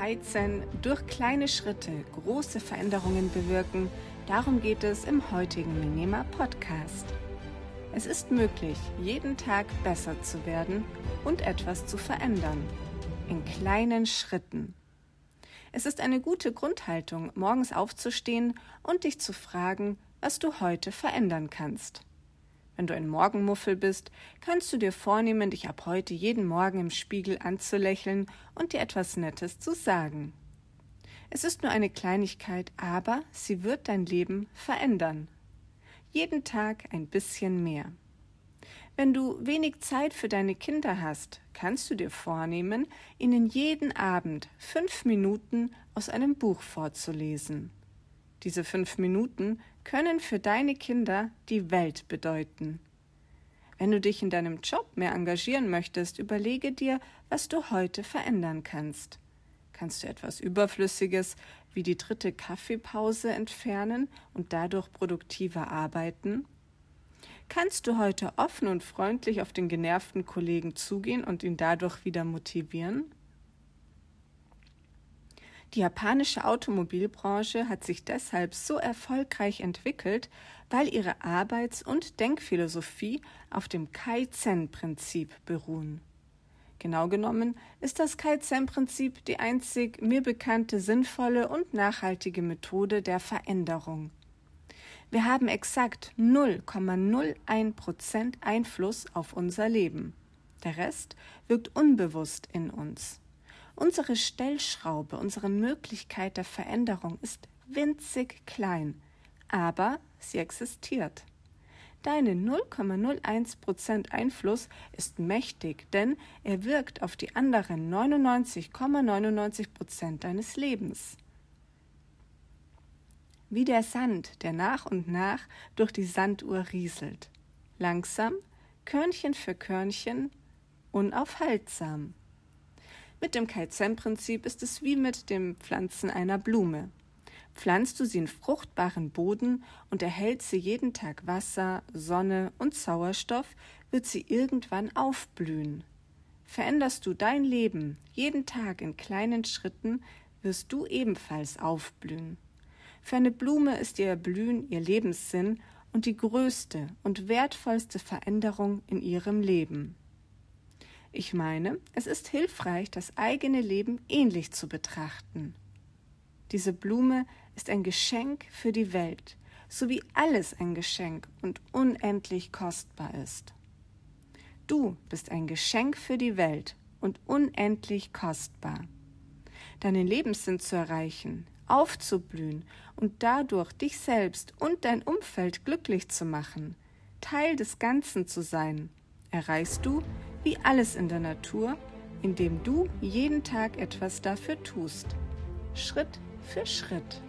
Kaizen durch kleine Schritte große Veränderungen bewirken, darum geht es im heutigen Minima Podcast. Es ist möglich, jeden Tag besser zu werden und etwas zu verändern. In kleinen Schritten. Es ist eine gute Grundhaltung, morgens aufzustehen und dich zu fragen, was du heute verändern kannst. Wenn du ein Morgenmuffel bist, kannst du dir vornehmen, dich ab heute jeden Morgen im Spiegel anzulächeln und dir etwas Nettes zu sagen. Es ist nur eine Kleinigkeit, aber sie wird dein Leben verändern. Jeden Tag ein bisschen mehr. Wenn du wenig Zeit für deine Kinder hast, kannst du dir vornehmen, ihnen jeden Abend fünf Minuten aus einem Buch vorzulesen. Diese fünf Minuten können für deine Kinder die Welt bedeuten. Wenn du dich in deinem Job mehr engagieren möchtest, überlege dir, was du heute verändern kannst. Kannst du etwas Überflüssiges wie die dritte Kaffeepause entfernen und dadurch produktiver arbeiten? Kannst du heute offen und freundlich auf den genervten Kollegen zugehen und ihn dadurch wieder motivieren? Die japanische Automobilbranche hat sich deshalb so erfolgreich entwickelt, weil ihre Arbeits- und Denkphilosophie auf dem Kaizen-Prinzip beruhen. Genau genommen ist das Kaizen-Prinzip die einzig mir bekannte sinnvolle und nachhaltige Methode der Veränderung. Wir haben exakt 0,01 Prozent Einfluss auf unser Leben. Der Rest wirkt unbewusst in uns. Unsere Stellschraube, unsere Möglichkeit der Veränderung ist winzig klein, aber sie existiert. Deine 0,01% Einfluss ist mächtig, denn er wirkt auf die anderen 99,99% deines Lebens. Wie der Sand, der nach und nach durch die Sanduhr rieselt. Langsam, Körnchen für Körnchen, unaufhaltsam. Mit dem Kaizen-Prinzip ist es wie mit dem Pflanzen einer Blume. Pflanzt du sie in fruchtbaren Boden und erhält sie jeden Tag Wasser, Sonne und Sauerstoff, wird sie irgendwann aufblühen. Veränderst du dein Leben jeden Tag in kleinen Schritten, wirst du ebenfalls aufblühen. Für eine Blume ist ihr Erblühen ihr Lebenssinn und die größte und wertvollste Veränderung in ihrem Leben. Ich meine, es ist hilfreich, das eigene Leben ähnlich zu betrachten. Diese Blume ist ein Geschenk für die Welt, so wie alles ein Geschenk und unendlich kostbar ist. Du bist ein Geschenk für die Welt und unendlich kostbar. Deinen Lebenssinn zu erreichen, aufzublühen und dadurch dich selbst und dein Umfeld glücklich zu machen, Teil des Ganzen zu sein, erreichst du, wie alles in der Natur, indem du jeden Tag etwas dafür tust. Schritt für Schritt.